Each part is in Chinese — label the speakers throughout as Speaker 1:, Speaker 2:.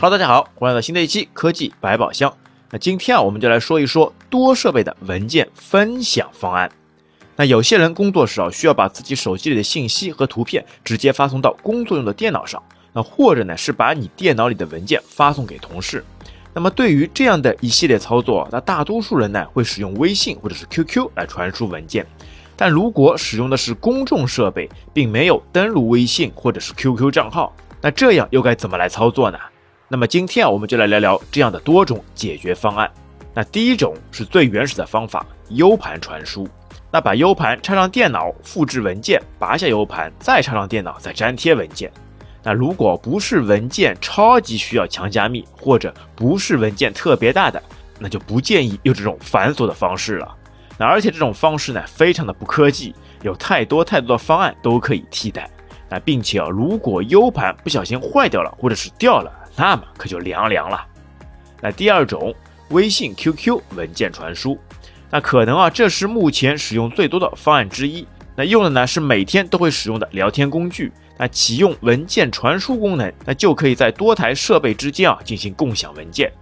Speaker 1: Hello，大家好，欢迎来到新的一期科技百宝箱。那今天啊，我们就来说一说多设备的文件分享方案。那有些人工作时啊，需要把自己手机里的信息和图片直接发送到工作用的电脑上，那或者呢是把你电脑里的文件发送给同事。那么对于这样的一系列操作，那大多数人呢会使用微信或者是 QQ 来传输文件。但如果使用的是公众设备，并没有登录微信或者是 QQ 账号，那这样又该怎么来操作呢？那么今天啊，我们就来聊聊这样的多种解决方案。那第一种是最原始的方法，U 盘传输。那把 U 盘插上电脑，复制文件，拔下 U 盘，再插上电脑，再粘贴文件。那如果不是文件超级需要强加密，或者不是文件特别大的，那就不建议用这种繁琐的方式了。那而且这种方式呢，非常的不科技，有太多太多的方案都可以替代。那并且啊，如果 U 盘不小心坏掉了，或者是掉了，那么可就凉凉了。那第二种，微信、QQ 文件传输，那可能啊，这是目前使用最多的方案之一。那用的呢是每天都会使用的聊天工具。那启用文件传输功能，那就可以在多台设备之间啊进行共享文件。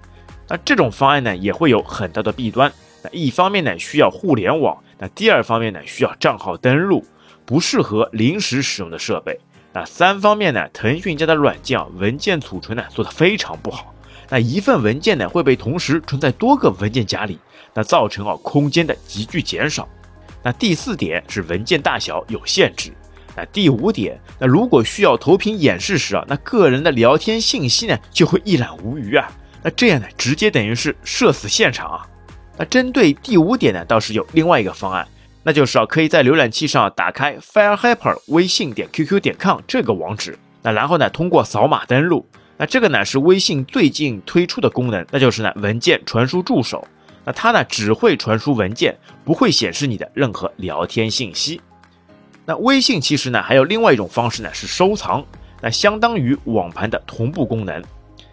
Speaker 1: 那这种方案呢也会有很大的弊端。那一方面呢需要互联网，那第二方面呢需要账号登录，不适合临时使用的设备。那三方面呢，腾讯家的软件啊，文件储存呢做得非常不好。那一份文件呢会被同时存在多个文件夹里，那造成啊空间的急剧减少。那第四点是文件大小有限制。那第五点，那如果需要投屏演示时啊，那个人的聊天信息呢就会一览无余啊。那这样呢，直接等于是社死现场啊。那针对第五点呢，倒是有另外一个方案。那就是啊，可以在浏览器上打开 FireHyper 微信点 QQ 点 com 这个网址，那然后呢，通过扫码登录。那这个呢是微信最近推出的功能，那就是呢文件传输助手。那它呢只会传输文件，不会显示你的任何聊天信息。那微信其实呢还有另外一种方式呢是收藏，那相当于网盘的同步功能。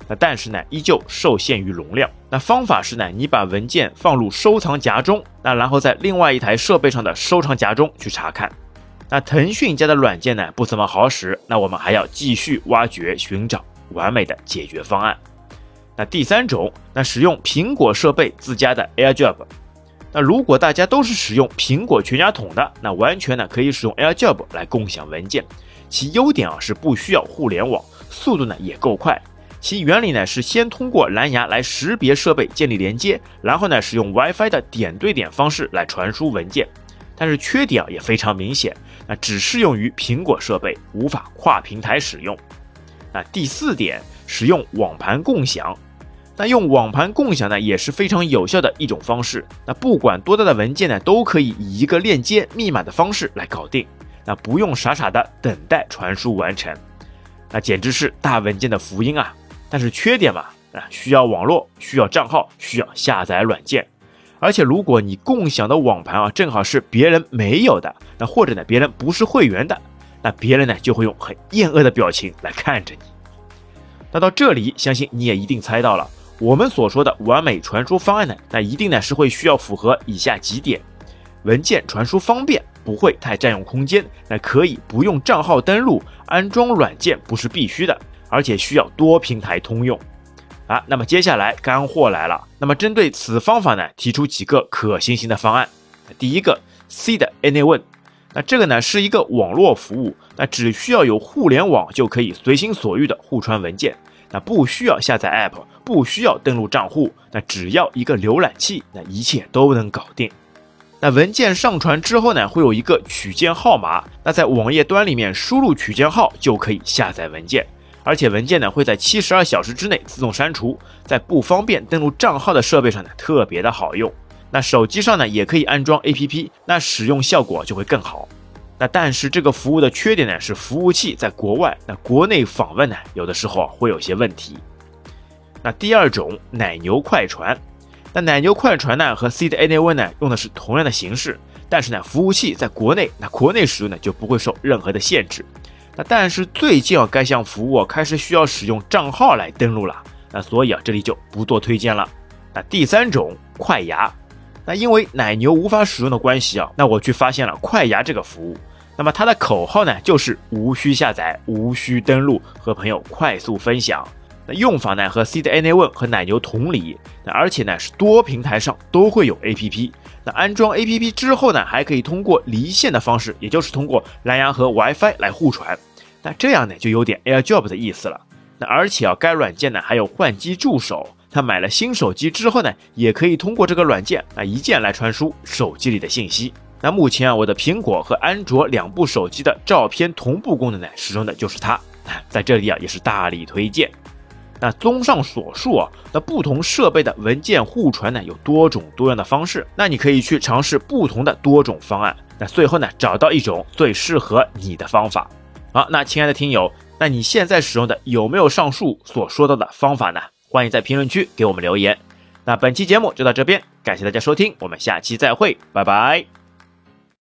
Speaker 1: 那但是呢，依旧受限于容量。那方法是呢，你把文件放入收藏夹中，那然后在另外一台设备上的收藏夹中去查看。那腾讯家的软件呢不怎么好使，那我们还要继续挖掘寻找完美的解决方案。那第三种，那使用苹果设备自家的 AirDrop。那如果大家都是使用苹果全家桶的，那完全呢可以使用 AirDrop 来共享文件。其优点啊是不需要互联网，速度呢也够快。其原理呢是先通过蓝牙来识别设备建立连接，然后呢使用 WiFi 的点对点方式来传输文件。但是缺点啊也非常明显，那只适用于苹果设备，无法跨平台使用。那第四点，使用网盘共享。那用网盘共享呢也是非常有效的一种方式。那不管多大的文件呢，都可以以一个链接密码的方式来搞定，那不用傻傻的等待传输完成，那简直是大文件的福音啊！但是缺点嘛，啊，需要网络，需要账号，需要下载软件，而且如果你共享的网盘啊，正好是别人没有的，那或者呢，别人不是会员的，那别人呢就会用很厌恶的表情来看着你。那到这里，相信你也一定猜到了，我们所说的完美传输方案呢，那一定呢是会需要符合以下几点：文件传输方便，不会太占用空间，那可以不用账号登录，安装软件不是必须的。而且需要多平台通用啊，那么接下来干货来了。那么针对此方法呢，提出几个可行性的方案。第一个，C 的 Anyone，那这个呢是一个网络服务，那只需要有互联网就可以随心所欲的互传文件，那不需要下载 App，不需要登录账户，那只要一个浏览器，那一切都能搞定。那文件上传之后呢，会有一个取件号码，那在网页端里面输入取件号就可以下载文件。而且文件呢会在七十二小时之内自动删除，在不方便登录账号的设备上呢特别的好用。那手机上呢也可以安装 APP，那使用效果就会更好。那但是这个服务的缺点呢是服务器在国外，那国内访问呢有的时候会有些问题。那第二种奶牛快传，那奶牛快传呢和 Seed Anyone 呢用的是同样的形式，但是呢服务器在国内，那国内使用呢就不会受任何的限制。那但是最近啊，该项服务开始需要使用账号来登录了，那所以啊，这里就不做推荐了。那第三种快牙，那因为奶牛无法使用的关系啊，那我去发现了快牙这个服务。那么它的口号呢，就是无需下载、无需登录，和朋友快速分享。那用法呢和 CDNA One 和奶牛同理，那而且呢是多平台上都会有 APP。那安装 APP 之后呢，还可以通过离线的方式，也就是通过蓝牙和 WiFi 来互传。那这样呢就有点 AirDrop 的意思了。那而且啊，该软件呢还有换机助手。他买了新手机之后呢，也可以通过这个软件啊一键来传输手机里的信息。那目前啊，我的苹果和安卓两部手机的照片同步功能呢，使用的就是它。在这里啊，也是大力推荐。那综上所述啊，那不同设备的文件互传呢，有多种多样的方式。那你可以去尝试不同的多种方案。那最后呢，找到一种最适合你的方法。好，那亲爱的听友，那你现在使用的有没有上述所说到的方法呢？欢迎在评论区给我们留言。那本期节目就到这边，感谢大家收听，我们下期再会，拜拜。